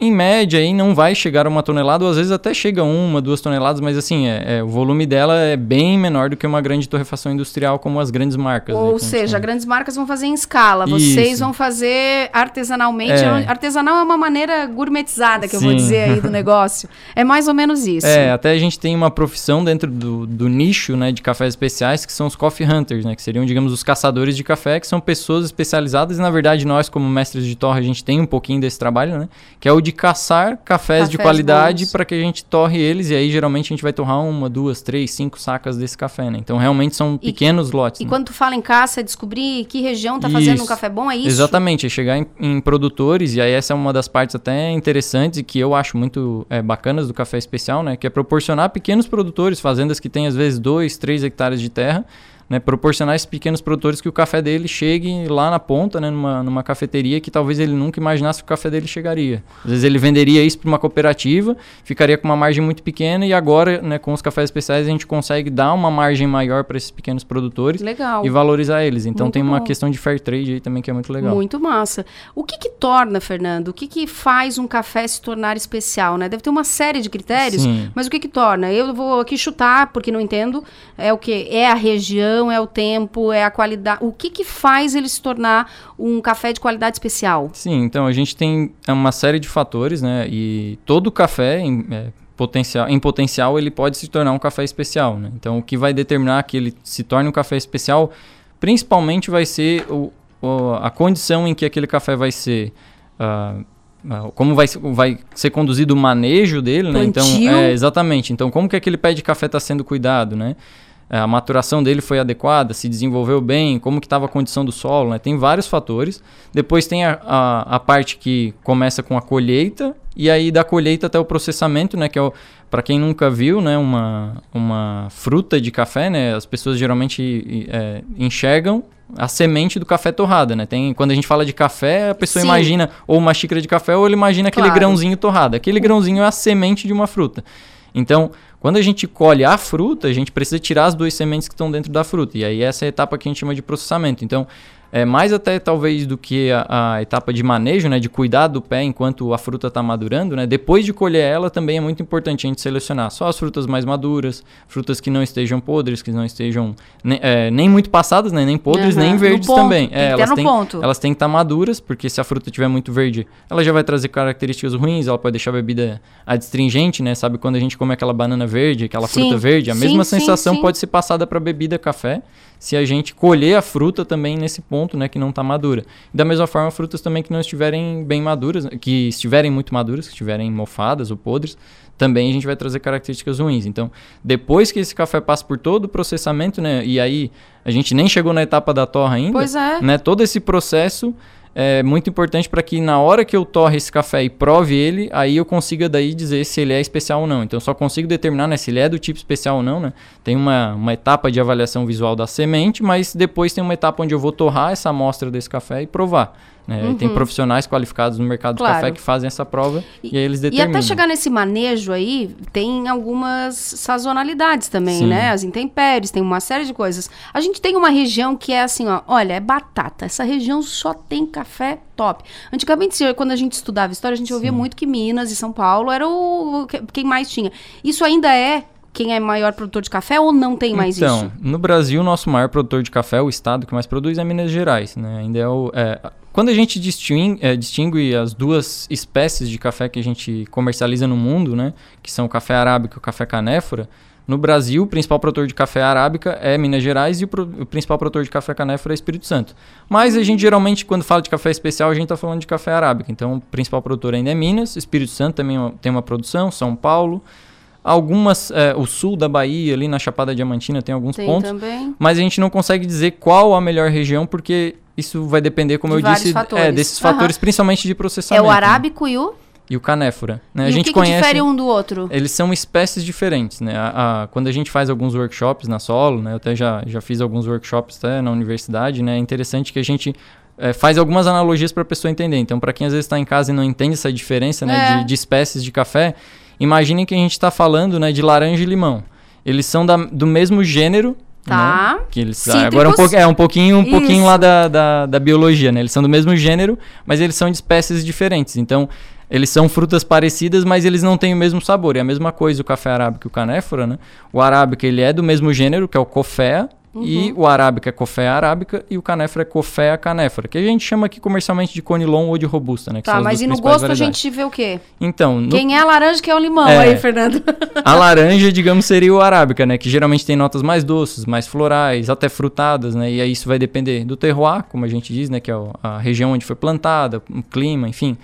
em média aí não vai chegar a uma tonelada, ou às vezes até chega uma, duas toneladas, mas assim, é, é, o volume dela é bem menor do que uma grande torrefação industrial como as grandes marcas. né, Ou gente seja, grandes marcas vão fazer em escala, vocês Isso. vão fazer artesanalmente. É. Artesanal é uma maneira gourmetizada que eu vou Sim. dizer aí do [laughs] negócio. É mais ou menos isso. É, até a gente tem uma profissão dentro do, do nicho, né, de cafés especiais, que são os coffee hunters, né, que seriam, digamos, os caçadores de café, que são pessoas especializadas, e na verdade nós, como mestres de torre, a gente tem um pouquinho desse trabalho, né, que é o de caçar cafés, de Cafés qualidade bons. para que a gente torre eles, e aí geralmente a gente vai torrar uma, duas, três, cinco sacas desse café, né, então realmente são pequenos lotes. E né. quando tu fala em caça, é descobrir que região tá fazendo um café bom, é isso? Exatamente, é chegar em, em produtores, e aí essa é uma das partes até interessantes e que eu acho muito é, bacanas do café especial, né? Que é proporcionar pequenos produtores, fazendas que têm às vezes 2, 3 hectares de terra, né, proporcionar esses pequenos produtores que o café dele chegue lá na ponta, né, numa, numa cafeteria que talvez ele nunca imaginasse que o café dele chegaria. Às vezes ele venderia isso para uma cooperativa, ficaria com uma margem muito pequena e agora, né, com os cafés especiais a gente consegue dar uma margem maior para esses pequenos produtores Legal. e valorizar eles. Então Muito tem uma bom. questão de fair trade aí também que é muito legal. Muito massa. O que que torna, Fernando? O que que faz um café se tornar especial, né? Deve ter uma série de critérios, Sim. mas o que que torna? Eu vou aqui chutar, porque não entendo. É o que? É a região, é o tempo, é a qualidade. O que que faz ele se tornar um café de qualidade especial? Sim, então a gente tem uma série de fatores, né? E todo café em, é, potencial, em potencial ele pode se tornar um café especial, né? Então o que vai determinar que ele se torne um café especial, principalmente vai ser o, o- a condição em que aquele café vai ser ah, como vai, vai ser conduzido o manejo dele, né? Então, é, exatamente. Então, como que aquele pé de café está sendo cuidado, né? É, A maturação dele foi adequada, se desenvolveu bem, como que estava a condição do solo, né? Tem vários fatores. Depois tem a, a, a parte que começa com a colheita e aí da colheita até o processamento, né? Que é para quem nunca viu, né? Uma, uma fruta de café, né? As pessoas geralmente é, enxergam a semente do café torrada, né? Tem, quando a gente fala de café, a pessoa Sim. imagina ou uma xícara de café ou ele imagina aquele Claro. grãozinho torrado. Aquele grãozinho é a semente de uma fruta. Então, quando a gente colhe a fruta, a gente precisa tirar as duas sementes que estão dentro da fruta. E aí essa é a etapa que a gente chama de processamento. Então, é mais até talvez do que a, a etapa de manejo, né, de cuidar do pé enquanto a fruta está madurando, né? Depois de colher ela, também é muito importante a gente selecionar só as frutas mais maduras, frutas que não estejam podres, que não estejam ne- é, nem muito passadas, né, nem podres, Aham. nem verdes ponto, também. ter no têm, ponto. elas têm que estar maduras, porque se a fruta estiver muito verde, ela já vai trazer características ruins, ela pode deixar a bebida adstringente, né? Sabe quando a gente come aquela banana verde, aquela Sim. fruta verde? A Sim, mesma sim, sensação pode ser passada para bebida café se a gente colher a fruta também nesse ponto, né, que não está madura. Da mesma forma, frutas também que não estiverem bem maduras, que estiverem muito maduras, que estiverem mofadas ou podres, também a gente vai trazer características ruins. Então, depois que esse café passa por todo o processamento, né, e aí a gente nem chegou na etapa da torra ainda, Pois é. né, todo esse processo é muito importante para que na hora que eu torre esse café e prove ele, aí eu consiga daí dizer se ele é especial ou não. Então eu só consigo determinar né, se ele é do tipo especial ou não, né? Tem uma, uma etapa de avaliação visual da semente, mas depois tem uma etapa onde eu vou torrar essa amostra desse café e provar. Né? Uhum. Tem profissionais qualificados no mercado Claro. do café que fazem essa prova e, aí eles E determinam. até chegar nesse manejo aí, tem algumas sazonalidades também, Sim. né? As intempéries, tem uma série de coisas. A gente tem uma região que é assim, ó, olha, é batata. Essa região só tem café top. Antigamente, quando a gente estudava história, a gente ouvia muito que Minas e São Paulo era o que- quem mais tinha. Isso ainda é quem é maior produtor de café ou não tem mais então, isso? no Brasil, o nosso maior produtor de café, o estado que mais produz é Minas Gerais, né? Ainda é o... é, quando a gente distingue, é, distingue as duas espécies de café que a gente comercializa no mundo, né? Que são o café arábica e o café canéfora, no Brasil, o principal produtor de café arábica é Minas Gerais e o, pro- o principal produtor de café canéfora é Espírito Santo. Mas a gente geralmente, quando fala de café especial, a gente está falando de café arábica. Então, o principal produtor ainda é Minas, Espírito Santo também é tem uma produção, São Paulo. Algumas, é, o sul da Bahia, ali na Chapada Diamantina, tem alguns Tem pontos. também. Mas a gente não consegue dizer qual a melhor região, porque isso vai depender, como De eu disse, fatores. é, desses Aham. fatores, principalmente de É processamento. o né? arábico e o... E o canéfora. Né? E a o gente que, que conhece. difere um do outro? Eles são espécies diferentes, né? A- a- quando a gente faz alguns workshops na solo, né? Eu até já, já fiz alguns workshops até na universidade, né? É interessante que a gente eh, faz algumas analogias para a pessoa entender. Então, para quem às vezes está em casa e não entende essa diferença, né? É. De, de espécies de café, imaginem que a gente está falando, né? De laranja e limão. Eles são da- do mesmo gênero, Tá. né? Que eles, Cítricos. agora é um, pouco- é um pouquinho, um pouquinho lá da, da, da biologia, né? Eles são do mesmo gênero, mas eles são de espécies diferentes. Então, eles são frutas parecidas, mas eles não têm o mesmo sabor. É a mesma coisa o café arábica e o canéfora, né? O arábica, ele é do mesmo gênero, que é o cofea, e o arábica é cofea arábica e o canéfora é cofea canéfora, que a gente chama aqui comercialmente de conilon ou de robusta, né? Que Tá, mas e no gosto a variedades. gente vê o quê? Então, no- Quem é a laranja, quem é o limão É. aí, Fernando? [laughs] a laranja, digamos, seria o arábica, né? Que geralmente tem notas mais doces, mais florais, até frutadas, né? E aí isso vai depender do terroir, como a gente diz, né? Que é a região onde foi plantada, o clima, enfim.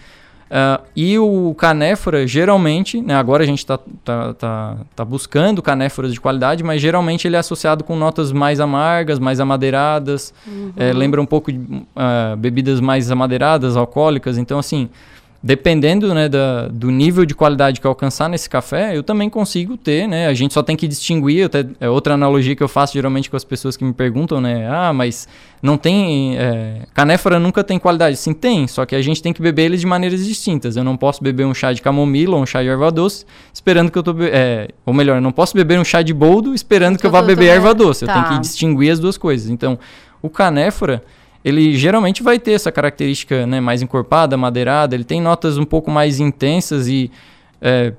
Ah, e o canéfora, geralmente, né? Agora a gente está tá, tá, tá buscando canéforas de qualidade, mas geralmente ele é associado com notas mais amargas, mais amadeiradas. Uhum. eh, lembra um pouco de ah, bebidas mais amadeiradas, alcoólicas. Então, assim, dependendo né, da, do nível de qualidade que eu alcançar nesse café, eu também consigo ter, né? A gente só tem que distinguir, até, é outra analogia que eu faço geralmente com as pessoas que me perguntam, né? Ah, mas não tem... É, canéfora nunca tem qualidade. Sim, tem, só que a gente tem que beber eles de maneiras distintas. Eu não posso beber um chá de camomila ou um chá de erva doce esperando que eu tô... be- É, ou melhor, eu não posso beber um chá de boldo esperando que eu vá beber erva doce. Eu tá. tenho que distinguir as duas coisas. Então, o canéfora ele geralmente vai ter essa característica né, mais encorpada, madeirada, ele tem notas um pouco mais intensas e, é,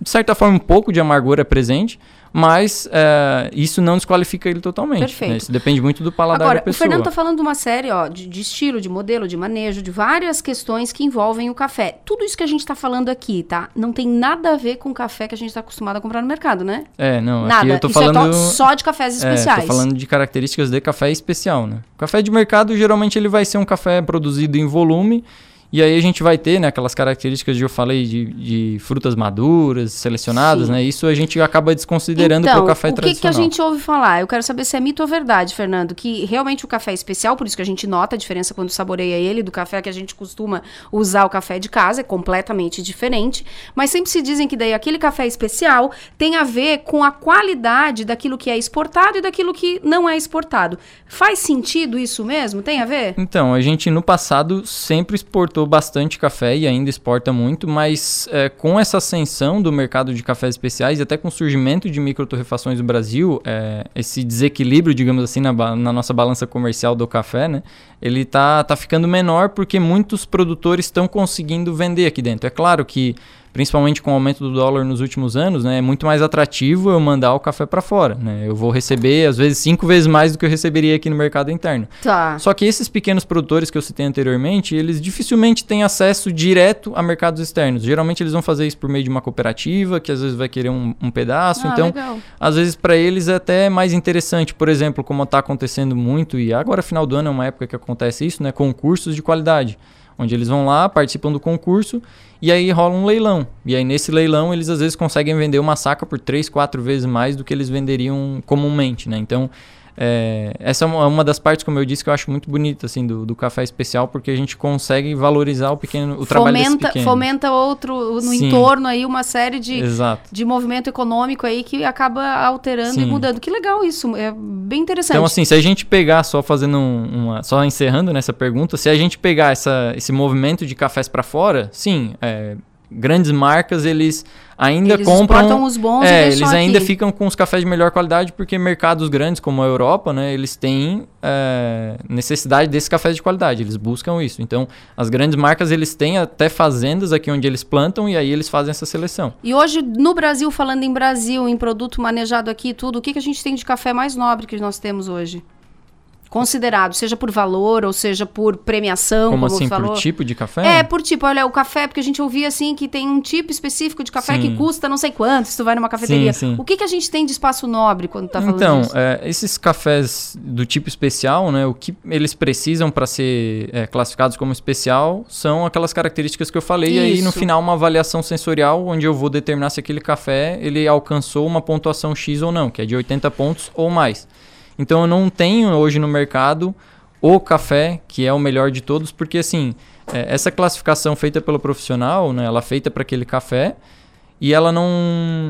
de certa forma, um pouco de amargor é presente, mas é, isso não desqualifica ele totalmente. Perfeito. né? Isso depende muito do paladar Agora, da o pessoa. Fernando tá falando de uma série, ó, de, de estilo, de modelo, de manejo, de várias questões que envolvem o café. Tudo isso que a gente tá falando aqui, tá? Não tem nada a ver com o café que a gente tá acostumado a comprar no mercado, né? É, não, Nada. aqui eu tô Isso é falando... to- só de cafés É, especiais. tô falando de características de café especial, né? O café de mercado, geralmente, ele vai ser um café produzido em volume, e aí a gente vai ter, né, aquelas características que eu falei de, de frutas maduras, selecionadas, Sim. né? Isso a gente acaba desconsiderando então, pro café o que, que a tradicional. gente ouve falar? Eu quero saber se é mito ou verdade, Fernando, que realmente o café é especial, por isso que a gente nota a diferença quando saboreia ele do café que a gente costuma usar o café de casa, é completamente diferente, mas sempre se dizem que daí aquele café especial tem a ver com a qualidade daquilo que é exportado e daquilo que não é exportado. Faz sentido isso mesmo? Tem a ver? Então, a gente no passado sempre exportou bastante café e ainda exporta muito, mas é, com essa ascensão do mercado de cafés especiais e até com o surgimento de microtorrefações no Brasil, é, esse desequilíbrio, digamos assim, na, na nossa balança comercial do café, né? Ele tá, tá ficando menor porque muitos produtores estão conseguindo vender aqui dentro. É claro que principalmente com o aumento do dólar nos últimos anos, né, é muito mais atrativo eu mandar o café para fora, né? Eu vou receber às vezes cinco vezes mais do que eu receberia aqui no mercado interno. Tá. Só que esses pequenos produtores que eu citei anteriormente, eles dificilmente têm acesso direto a mercados externos. Geralmente eles vão fazer isso por meio de uma cooperativa, que às vezes vai querer um, um pedaço. Ah, então, legal. às vezes para eles é até mais interessante, por exemplo, como está acontecendo muito, e agora final do ano é uma época que acontece isso, né? Concursos de qualidade. Onde eles vão lá, participam do concurso e aí rola um leilão. E aí nesse leilão eles às vezes conseguem vender uma saca por três, quatro vezes mais do que eles venderiam comumente, né? Então, é, essa é uma, das partes, como eu disse, que eu acho muito bonita, assim, do, do café especial, porque a gente consegue valorizar o pequeno, o trabalho desse fomenta, pequeno. fomenta outro no Sim. entorno aí uma série de, Exato. de movimento econômico aí que acaba alterando e Sim. mudando. Que legal isso, é bem interessante. Então, assim, se a gente pegar, só fazendo um- uma. Só encerrando nessa pergunta, se a gente pegar essa, esse movimento de cafés para fora, sim, é, grandes marcas, eles ainda Eles compram. os bons é, eles ainda aqui. ficam com os cafés de melhor qualidade, porque mercados grandes, como a Europa, né, eles têm é, necessidade desses cafés de qualidade, eles buscam isso. Então, as grandes marcas, eles têm até fazendas aqui onde eles plantam e aí eles fazem essa seleção. E hoje, no Brasil, falando em Brasil, em produto manejado aqui e tudo, o que, que a gente tem de café mais nobre que nós temos hoje? Considerado, seja por valor ou seja por premiação, Como como, assim, por tipo de café? É, por tipo, olha, o café, porque a gente ouvia assim que tem um tipo específico de café Sim. que custa não sei quanto, se tu vai numa cafeteria. Sim, sim. O que, que a gente tem de espaço nobre quando tá falando então, disso? é, esses cafés do tipo especial, né, o que eles precisam para ser é, classificados como especial são aquelas características que eu falei. E aí, no Isso. final, uma avaliação sensorial, onde eu vou determinar se aquele café ele alcançou uma pontuação X ou não, que é de 80 pontos ou mais. Então, eu não tenho hoje no mercado o café que é o melhor de todos, porque assim, é, essa classificação feita pelo profissional, né, ela é feita para aquele café e ela não,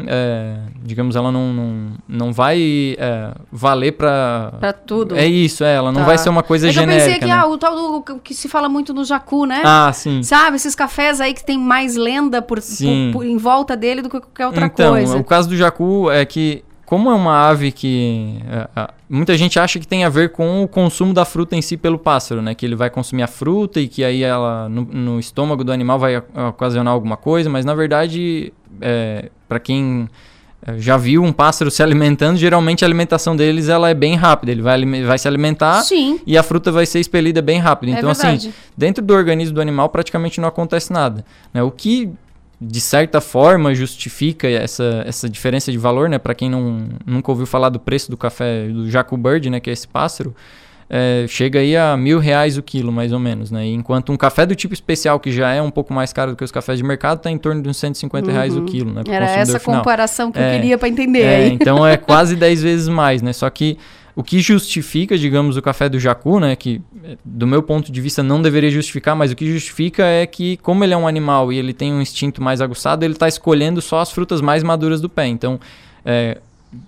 é, digamos, ela não, não, não vai é, valer para Pra tudo. É isso, é, ela não Tá. vai ser uma coisa é genérica. Eu pensei que né? ah, o tal do que se fala muito no jacu, né? Ah, sim. Sabe, esses cafés aí que tem mais lenda por, Sim. por- por- em volta dele do que qualquer outra então, coisa. o caso do jacu é que, como é uma ave que é, é, muita gente acha que tem a ver com o consumo da fruta em si pelo pássaro, né? Que ele vai consumir a fruta e que aí ela no, no estômago do animal vai ocasionar alguma coisa, mas na verdade, é, para quem é, já viu um pássaro [laughs] se alimentando, geralmente a alimentação deles ela é bem rápida. Ele vai, vai se alimentar Sim. e a fruta vai ser expelida bem rápido. É Então, assim, dentro do organismo do animal praticamente não acontece nada. Né? O que, de certa forma, justifica essa, essa diferença de valor, né? Para quem não, nunca ouviu falar do preço do café do Jacu Bird, né? Que é esse pássaro, é, chega aí a mil reais o quilo, mais ou menos, né? Enquanto um café do tipo especial, que já é um pouco mais caro do que os cafés de mercado, está em torno de uns 150 reais o Uhum. quilo, né? Era essa final. comparação que eu É, queria pra entender é, então é [laughs] quase 10 vezes mais, né? Só que O que justifica, digamos, o café do jacu, né, que eh, do meu ponto de vista não deveria justificar, mas o que justifica é que como ele é um animal e ele tem um instinto mais aguçado, ele está escolhendo só as frutas mais maduras do pé. Então, é,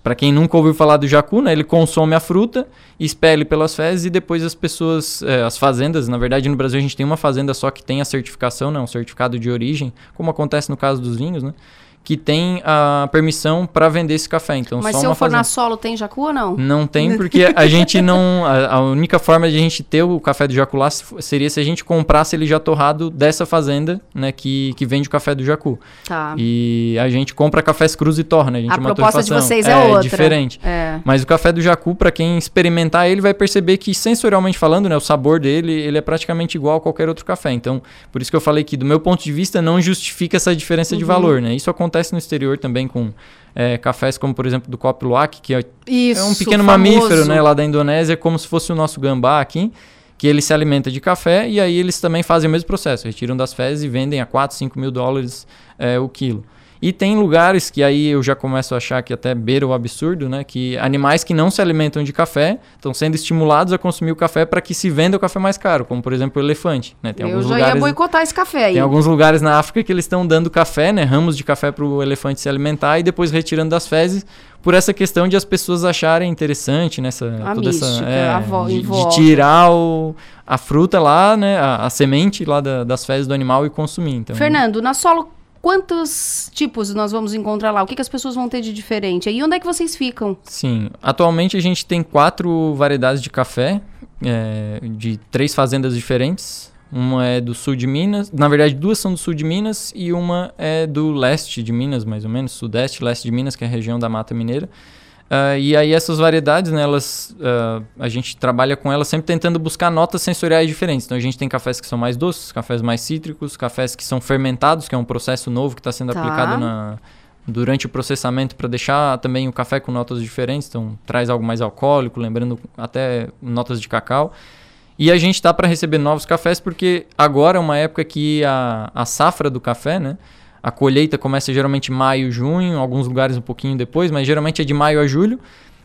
para quem nunca ouviu falar do jacu, né, ele consome a fruta, expele pelas fezes e depois as pessoas, é, as fazendas, na verdade no Brasil a gente tem uma fazenda só que tem a certificação, né, um certificado de origem, como acontece no caso dos vinhos, né, que tem a permissão para vender esse café. Então, Mas só se uma eu for fazenda. na solo, tem jacu ou não? Não tem, porque a gente não. A, a única forma de a gente ter o café do Jacu lá seria se a gente comprasse ele já torrado dessa fazenda, né? Que, que vende o café do Jacu. Tá. E a gente compra cafés crus e torra, né? A, gente A é proposta de vocês é outra. diferente. É. Mas o café do Jacu, para quem experimentar ele, vai perceber que sensorialmente falando, né? O sabor dele, ele é praticamente igual a qualquer outro café. Então, por isso que eu falei que, do meu ponto de vista, não justifica essa diferença de Uhum. valor, né? Isso acontece no exterior também com é, cafés como, por exemplo, do Luwak, que é, Isso, é um pequeno famoso. mamífero, né? Lá da Indonésia, como se fosse o nosso gambá aqui, que ele se alimenta de café e aí eles também fazem o mesmo processo, retiram das fezes e vendem a 4, 5 mil dólares é, o quilo. E tem lugares que aí eu já começo a achar que até beira o absurdo, né? Que animais que não se alimentam de café estão sendo estimulados a consumir o café para que se venda o café mais caro, como por exemplo o elefante. Né? Tem eu alguns já lugares, ia boicotar esse café aí. tem alguns lugares na África que eles estão dando café, né? Ramos de café para o elefante se alimentar e depois retirando das fezes por essa questão de as pessoas acharem interessante nessa A toda essa mística, é, a vo- em de, de tirar o, a fruta lá, né? A, a semente lá da- das fezes do animal e consumir. Então, Fernando, na solo, quantos tipos nós vamos encontrar lá? O que, que as pessoas vão ter de diferente? E onde é que vocês ficam? Sim, atualmente a gente tem quatro variedades de café, é, de três fazendas diferentes. Uma é do sul de Minas, na verdade duas são do sul de Minas e uma é do leste de Minas, mais ou menos, sudeste, leste de Minas, que é a região da Mata Mineira. Ah, e aí essas variedades, né, elas, ah, a gente trabalha com elas sempre tentando buscar notas sensoriais diferentes. Então a gente tem cafés que são mais doces, cafés mais cítricos, cafés que são fermentados, que é um processo novo que está sendo Tá. aplicado na, durante o processamento para deixar também o café com notas diferentes. Então traz algo mais alcoólico, lembrando até notas de cacau. E a gente está para receber novos cafés porque agora é uma época que a, a safra do café, né? A colheita começa geralmente em maio, junho, alguns lugares um pouquinho depois, mas geralmente é de maio a julho.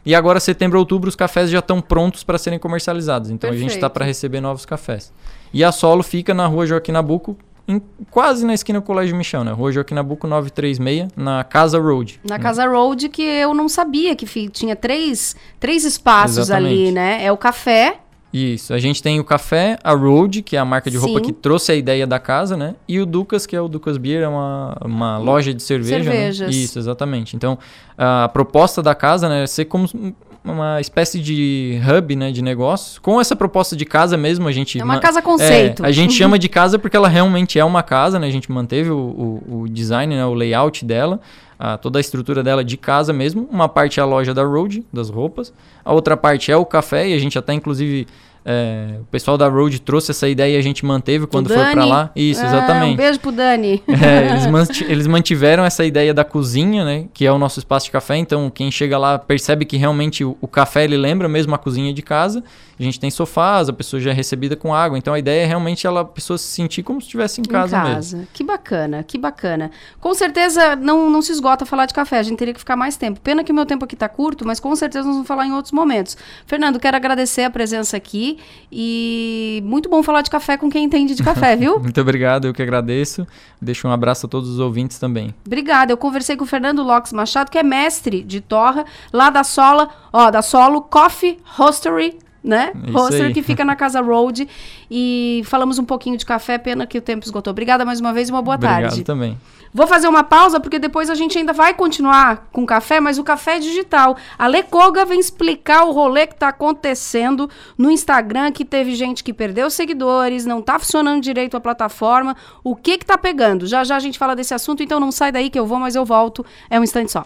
E agora, setembro, outubro, os cafés já estão prontos para serem comercializados. Então a gente está Perfeito. para receber novos cafés. E a Solo fica na rua Joaquim Nabuco, em- quase na esquina do Colégio Michão, né? Rua Joaquim Nabuco 936, na Casa Road. Na Casa Road, que eu não sabia que tinha três, três espaços ali, Exatamente. né? É o café, Isso, a gente tem o café, a Road, que é a marca de roupa Sim. que trouxe a ideia da casa, né? E o Ducas, que é o Ducas Beer, é uma, uma loja de cerveja. né? Cervejas. Isso, exatamente. Então, a proposta da casa, né, é ser como uma espécie de hub, né, de negócio. Com essa proposta de casa mesmo, a gente... É uma ma- casa conceito. É, a gente [laughs] chama de casa porque ela realmente é uma casa, né? A gente manteve o, o, o design, né, o layout dela, a- toda a estrutura dela de casa mesmo. Uma parte é a loja da Road, das roupas. A outra parte é o café, e a gente até, inclusive... é, o pessoal da Road trouxe essa ideia e a gente manteve quando foi pra Dani. lá. Isso, É, exatamente. Um beijo pro Dani. [laughs] É, eles, manti- eles mantiveram essa ideia da cozinha, né? Que é o nosso espaço de café. Então, quem chega lá percebe que realmente o, o café ele lembra mesmo a cozinha de casa. A gente tem sofás, a pessoa já é recebida com água. Então, a ideia é realmente ela, a pessoa se sentir como se estivesse em casa, em mesmo. casa. Que bacana, que bacana. Com certeza não, não se esgota falar de café, a gente teria que ficar mais tempo. Pena que o meu tempo aqui tá curto, mas com certeza nós vamos falar em outros momentos. Fernando, quero agradecer a presença aqui e muito bom falar de café com quem entende de café, [laughs] viu? Muito obrigado, eu que agradeço. Deixo um abraço a todos os ouvintes também. Obrigada. Eu conversei com o Fernando Lopes Machado, que é mestre de torra lá da Sola, ó, da Solo Coffee Roastery, né? É aí. que fica na Casa Road e falamos um pouquinho de café, pena que o tempo esgotou. Obrigada mais uma vez e uma boa obrigado tarde. também. Vou fazer uma pausa porque depois a gente ainda vai continuar com café, mas o café é digital. A Lecoga vem explicar o rolê que tá acontecendo no Instagram, que teve gente que perdeu seguidores, não tá funcionando direito a plataforma. O que que tá pegando? Já já a gente fala desse assunto, então não sai daí que eu vou, mas eu volto. É um instante só.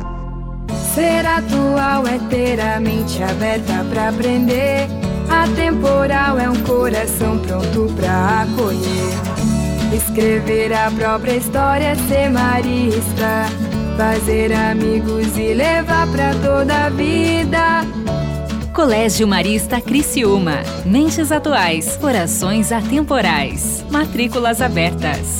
Ser atual é ter a mente aberta pra aprender. Atemporal é um coração pronto pra acolher. Escrever a própria história, ser marista. Fazer amigos e levar pra toda a vida. Colégio Marista Criciúma. Mentes atuais, corações atemporais. Matrículas abertas.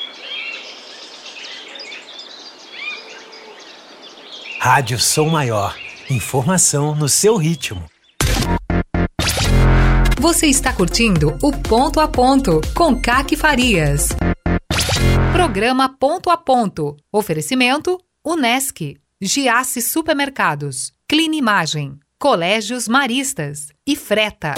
Rádio Som Maior. Informação no seu ritmo. Você está curtindo o Ponto a Ponto com Caque Farias. Programa Ponto a Ponto. Oferecimento Unesc, Giasse Supermercados, Clinimagem, Colégios Maristas e Freta.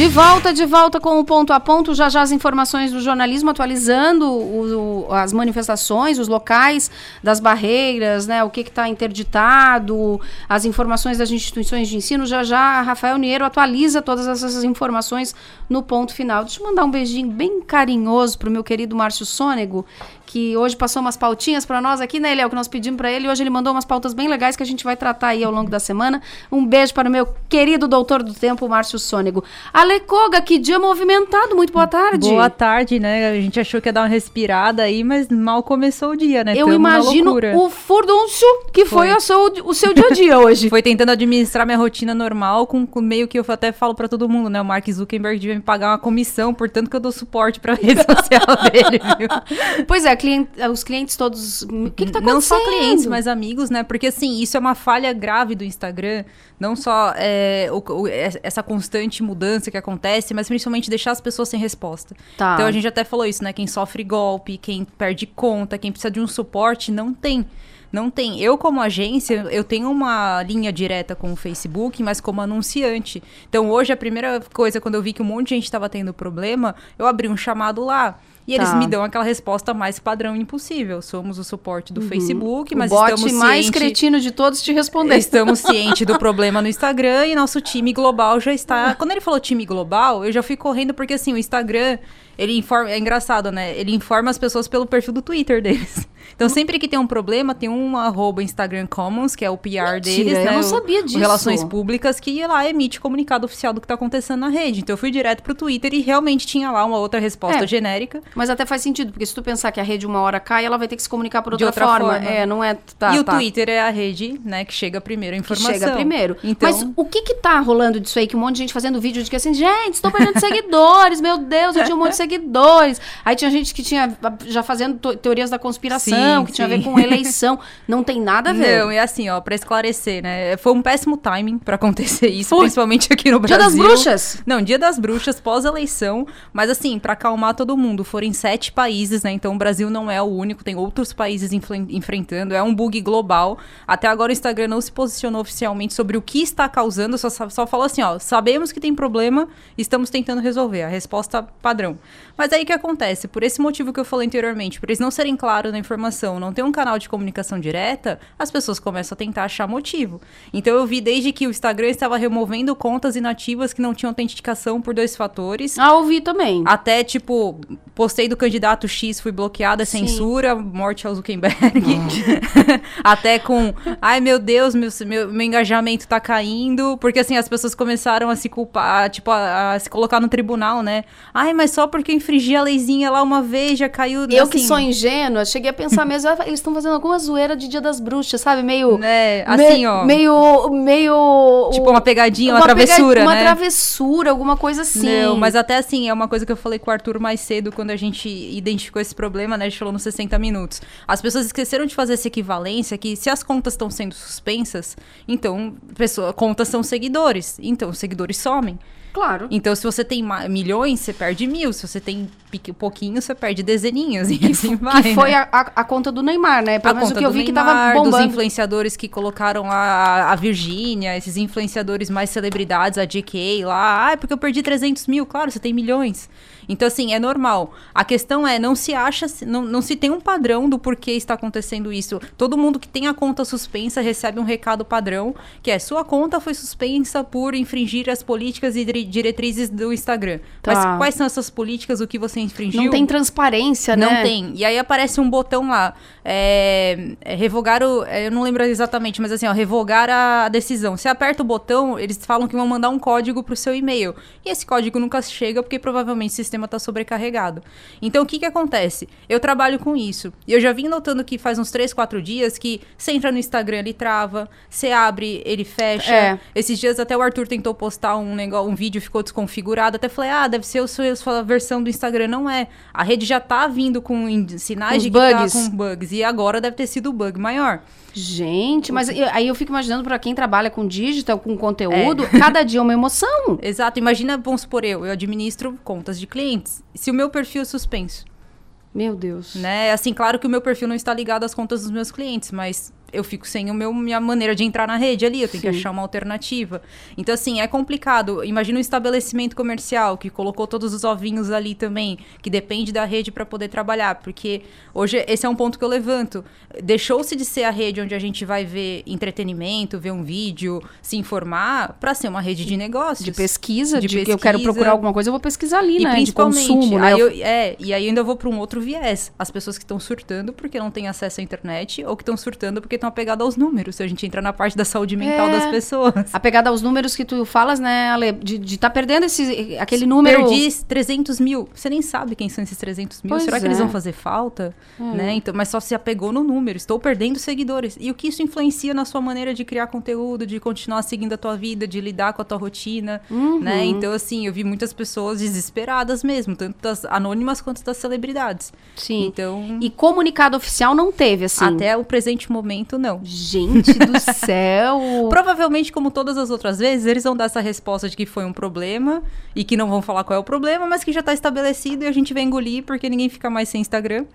De volta, de volta com o ponto a ponto, já já as informações do jornalismo, atualizando o, o, as manifestações, os locais das barreiras, né, o que está interditado, as informações das instituições de ensino. Já já Rafael Niero atualiza todas essas informações no ponto final. Deixa eu mandar um beijinho bem carinhoso para o meu querido Márcio Sônego, que hoje passou umas pautinhas para nós aqui, né, Eliel, que nós pedimos para ele. Hoje ele mandou umas pautas bem legais que a gente vai tratar aí ao longo da semana. Um beijo para o meu querido doutor do tempo, Márcio Sônego. Alecoga, que dia movimentado. Muito boa tarde. Boa tarde, né? A gente achou que ia dar uma respirada aí, mas mal começou o dia, né? Eu Tamo imagino o furdúncio que foi, Foi. o, seu, o seu dia a dia hoje. Foi tentando administrar minha rotina normal, com, com meio que eu até falo pra todo mundo, né? O Mark Zuckerberg devia me pagar uma comissão, portanto que eu dou suporte pra rede [laughs] social dele, viu? Pois é, clien- os clientes todos. O que, que tá acontecendo? Não só clientes, mas amigos, né? Porque assim, isso é uma falha grave do Instagram. Não só é, o- o- essa constante mudança que acontece, mas principalmente deixar as pessoas sem resposta. Tá. Então a gente até falou isso, né? Quem sofre golpe, quem perde conta, quem precisa de um suporte, não tem. Não tem. Eu, como agência, eu tenho uma linha direta com o Facebook, mas como anunciante. Então, hoje, a primeira coisa, quando eu vi que um monte de gente estava tendo problema, eu abri um chamado lá. E eles Tá. me dão aquela resposta mais padrão impossível. Somos o suporte do Uhum. Facebook, O mas bot estamos mais ciente- cretino de todos te respondendo. Estamos [laughs] cientes do problema no Instagram e nosso time global já está. Quando ele falou time global, eu já fui correndo porque assim, o Instagram, ele informa, é engraçado, né? Ele informa as pessoas pelo perfil do Twitter deles. Então, sempre que tem um problema, tem um arroba Instagram Commons, que é o PR Mentira, deles, eu né? não o- sabia o disso. Relações Públicas, que lá emite comunicado oficial do que tá acontecendo na rede. Então, eu fui direto pro Twitter e realmente tinha lá uma outra resposta É. genérica. Mas até faz sentido, porque se tu pensar que a rede uma hora cai, ela vai ter que se comunicar por outra, outra forma. forma. É, não é. Tá, e o tá. Twitter é a rede, né, que chega primeiro a que informação. chega primeiro. Então, Mas o que que tá rolando disso aí? Que um monte de gente fazendo vídeo de que assim, gente, estou perdendo [laughs] seguidores, meu Deus, eu tinha um monte de [laughs] seguidores. Aí tinha gente que tinha já fazendo teorias da conspiração, Sim, que tinha a ver com eleição. Não tem nada a ver. Não, é assim, ó, pra esclarecer, né? Foi um péssimo timing pra acontecer isso, principalmente aqui no Dia Brasil. das Bruxas? Não, Dia das Bruxas, pós-eleição. Mas assim, pra acalmar todo mundo, foram sete países, né? Então o Brasil não é o único, tem outros países enfrentando. É um bug global. Até agora o Instagram não se posicionou oficialmente sobre o que está causando, só, só falou assim, ó, sabemos que tem problema, estamos tentando resolver. A resposta padrão. Mas aí o que acontece? Por esse motivo que eu falei anteriormente, por eles não serem claros na informação, não ter um canal de comunicação direta, as pessoas começam a tentar achar motivo. Então eu vi desde que o Instagram estava removendo contas inativas que não tinham autenticação por dois fatores. Ah, ouvi também. Até, tipo, postei do candidato X, fui bloqueada, Sim. censura, morte ao Zuckerberg. [laughs] Até com, ai meu Deus, meu, meu, meu engajamento tá caindo. Porque assim, as pessoas começaram a se culpar, tipo, a, a se colocar no tribunal, né? Ai, mas só porque eu infringi a leizinha lá uma vez, já caiu. Eu assim, que sou ingênua, cheguei a pensar mesmo, ah, eles estão fazendo alguma zoeira de Dia das Bruxas, sabe? Meio. Né, assim, ó. Meio. Meio. Tipo, uma pegadinha, uma, pega- travessura, Uma né? travessura, alguma coisa assim. Não, mas até assim, é uma coisa que eu falei com o Arthur mais cedo, quando a gente identificou esse problema, né? A gente falou nos 60 minutos. As pessoas esqueceram de fazer essa equivalência que se as contas estão sendo suspensas, então, pessoa, contas são seguidores. Então, os seguidores somem. Claro. Então, se você tem milhões, você perde mil. Se você tem pouquinho, você perde dezeninhos. [laughs] E assim vai. que foi né? a, a, conta do Neymar, né? Pelo a menos o conta que eu vi que Neymar, tava dos bombando. influenciadores que colocaram a, a Virgínia, esses influenciadores mais celebridades, a JK lá. Ah, porque eu perdi 300 mil. Claro, você tem milhões. Então, assim, é normal. A questão é, não se acha, não, não se tem um padrão do porquê está acontecendo isso. Todo mundo que tem a conta suspensa recebe um recado padrão, que é, sua conta foi suspensa por infringir as políticas e dire- diretrizes do Instagram. Tá. Mas quais são essas políticas, o que você infringiu? Não tem transparência, né? Não tem. E aí aparece um botão lá. é, é, revogar o. é, eu não lembro exatamente, mas assim, ó, revogar a decisão. Você aperta o botão, eles falam que vão mandar um código pro seu e-mail. E esse código nunca chega porque provavelmente o sistema tá sobrecarregado. Então o que que acontece? Eu trabalho com isso. E eu já vim notando que faz uns 3, 4 dias que você entra no Instagram, ele trava, você abre, ele fecha. É. Esses dias até o Arthur tentou postar um negócio, um vídeo ficou desconfigurado. Até falei, ah, deve ser o seu, a sua versão do Instagram. Não é. A rede já tá vindo com in- sinais de que bugs. tá com bugs. E agora deve ter sido o bug maior. Gente, mas eu- aí eu fico imaginando pra quem trabalha com digital, com conteúdo, É. cada dia é uma emoção. [laughs] Exato. Imagina, vamos supor, eu, eu administro contas de clientes. Se o meu perfil é suspenso. Meu Deus. Né? Assim, claro que o meu perfil não está ligado às contas dos meus clientes, mas eu fico sem o meu, minha maneira de entrar na rede ali, eu tenho que Sim. achar uma alternativa. Então, assim, é complicado. Imagina um estabelecimento comercial que colocou todos os ovinhos ali também, que depende da rede para poder trabalhar, porque hoje esse é um ponto que eu levanto. Deixou-se de ser a rede onde a gente vai ver entretenimento, ver um vídeo, se informar, para ser uma rede de negócios. De pesquisa, de, que eu pesquisa. quero procurar alguma coisa, eu vou pesquisar ali, E né? De principalmente, consumo, né? aí Eu- eu- é, e aí eu ainda vou para um outro viés. As pessoas que estão surtando porque não têm acesso à internet ou que estão surtando porque estão apegadas aos números. Se a gente entrar na parte da saúde mental É. das pessoas. Apegada aos números que tu falas, né, Ale? De estar tá perdendo esse, aquele número. Perdi 300 mil. Você nem sabe quem são esses 300 mil. Pois Será que é. eles vão fazer falta? Hum. Né? Então, mas só se apegou no número. Estou perdendo seguidores. E o que isso influencia na sua maneira de criar conteúdo, de continuar seguindo a tua vida, de lidar com a tua rotina, Uhum. né? Então, assim, eu vi muitas pessoas desesperadas mesmo, tanto das anônimas quanto das celebridades. Sim. Então, E comunicado oficial não teve, assim. até o presente momento, não. Gente do [laughs] céu! Provavelmente, como todas as outras vezes, eles vão dar essa resposta de que foi um problema e que não vão falar qual é o problema, mas que já tá estabelecido e a gente vai engolir porque ninguém fica mais sem Instagram.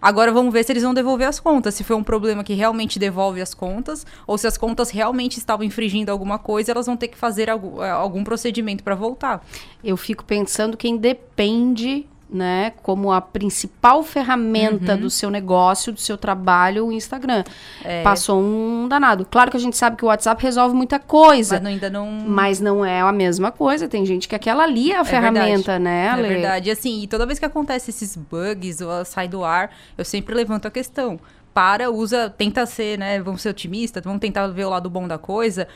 Agora vamos ver se eles vão devolver as contas, se foi um problema que realmente devolve as contas, ou se as contas realmente estavam infringindo alguma coisa, elas vão ter que fazer algum, algum procedimento para voltar. Eu fico pensando quem depende, né, como a principal ferramenta Uhum. do seu negócio, do seu trabalho, o Instagram. É. Passou um danado. Claro que a gente sabe que o WhatsApp resolve muita coisa. Mas não- ainda não. Mas não é a mesma coisa. Tem gente que aquela ali é a ferramenta, verdade. né, É Ale? verdade. E assim, e toda vez que acontece esses bugs ou sai do ar, eu sempre levanto a questão. para, usa, tenta ser, né? Vamos ser otimistas, vamos tentar ver o lado bom da coisa.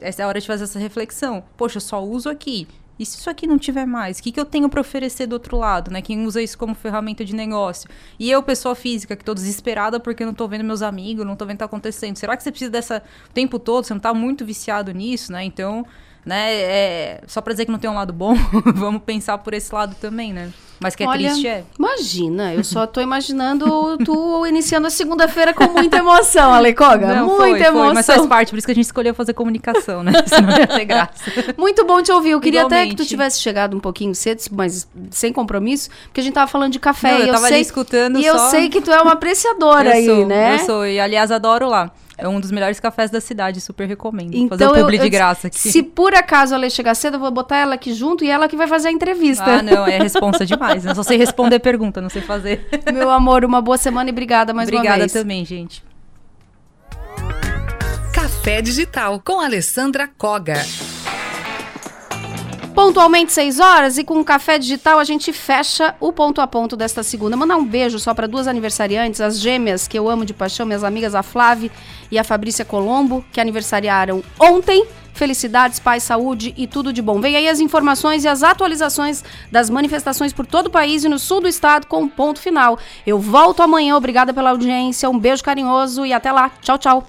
Essa é a hora de fazer essa reflexão. Poxa, eu só uso aqui. E se isso aqui não tiver mais? O que, que eu tenho para oferecer do outro lado, né? Quem usa isso como ferramenta de negócio? E eu, pessoa física, que tô desesperada porque não tô vendo meus amigos, não tô vendo o que tá acontecendo. Será que você precisa dessa o tempo todo? Você não tá muito viciado nisso, né? Então, né, é, só pra dizer que não tem um lado bom, [laughs] vamos pensar por esse lado também, né? Mas que é Olha, triste, é. Imagina, eu só tô imaginando tu iniciando a segunda-feira com muita emoção, Alecoga. Não, muita foi, foi, emoção. mas faz parte, por isso que a gente escolheu fazer comunicação, né? [laughs] Senão não ia ter graça. Muito bom te ouvir. Eu queria até que tu Igualmente. tivesse chegado um pouquinho cedo, mas sem compromisso, porque a gente tava falando de café. Não, e eu tava sei, ali escutando E eu só. sei que tu é uma [laughs] apreciadora eu aí, sou, né? Eu sou, e aliás, adoro lá. É um dos melhores cafés da cidade, super recomendo. fazer Então, o eu, publi eu de disse, graça aqui. se por acaso ela chegar cedo, eu vou botar ela aqui junto e ela que vai fazer a entrevista. Ah, não, é responsa demais. Eu só sei responder pergunta, não sei fazer. [laughs] Meu amor, uma boa semana e obrigada mais uma Obrigada vez. também, gente. Café Digital com Alessandra Koga. Pontualmente 6 horas e com o café digital a gente fecha o ponto a ponto desta segunda. Mandar um beijo só para duas aniversariantes, as gêmeas que eu amo de paixão, minhas amigas a Flávia e a Fabrícia Colombo, que aniversariaram ontem. Felicidades, paz, saúde e tudo de bom. Vem aí as informações e as atualizações das manifestações por todo o país e no sul do estado com um ponto final. Eu volto amanhã, obrigada pela audiência, um beijo carinhoso e até lá. Tchau, tchau.